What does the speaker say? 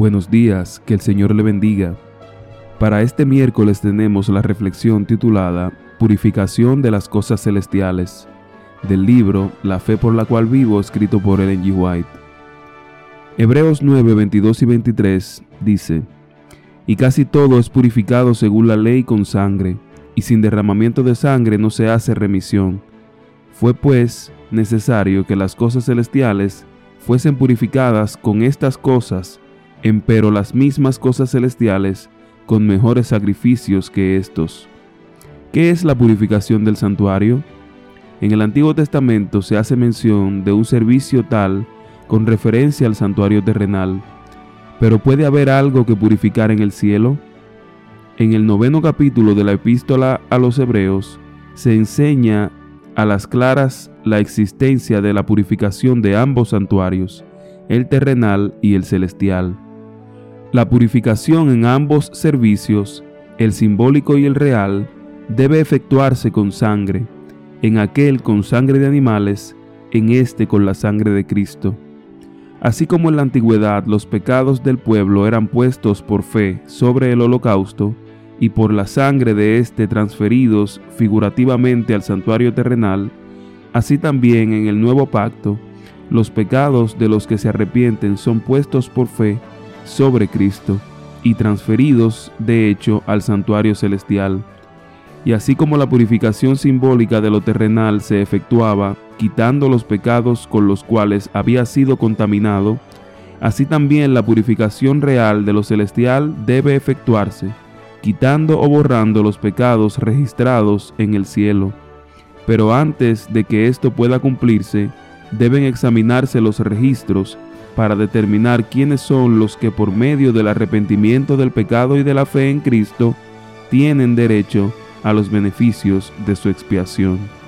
Buenos días, que el Señor le bendiga. Para este miércoles tenemos la reflexión titulada Purificación de las Cosas Celestiales, del libro La Fe por la cual vivo, escrito por Ellen G. White. Hebreos 9, 22 y 23 dice, Y casi todo es purificado según la ley con sangre, y sin derramamiento de sangre no se hace remisión. Fue pues necesario que las cosas celestiales fuesen purificadas con estas cosas, empero las mismas cosas celestiales con mejores sacrificios que estos. ¿Qué es la purificación del santuario? En el Antiguo Testamento se hace mención de un servicio tal con referencia al santuario terrenal, pero ¿puede haber algo que purificar en el cielo? En el noveno capítulo de la epístola a los Hebreos se enseña a las claras la existencia de la purificación de ambos santuarios, el terrenal y el celestial. La purificación en ambos servicios, el simbólico y el real, debe efectuarse con sangre, en aquel con sangre de animales, en este con la sangre de Cristo. Así como en la antigüedad los pecados del pueblo eran puestos por fe sobre el holocausto, y por la sangre de éste transferidos figurativamente al santuario terrenal, así también en el nuevo pacto, los pecados de los que se arrepienten son puestos por fe sobre Cristo y transferidos de hecho al santuario celestial. Y así como la purificación simbólica de lo terrenal se efectuaba quitando los pecados con los cuales había sido contaminado, así también la purificación real de lo celestial debe efectuarse, quitando o borrando los pecados registrados en el cielo. Pero antes de que esto pueda cumplirse, deben examinarse los registros para determinar quiénes son los que por medio del arrepentimiento del pecado y de la fe en Cristo tienen derecho a los beneficios de su expiación.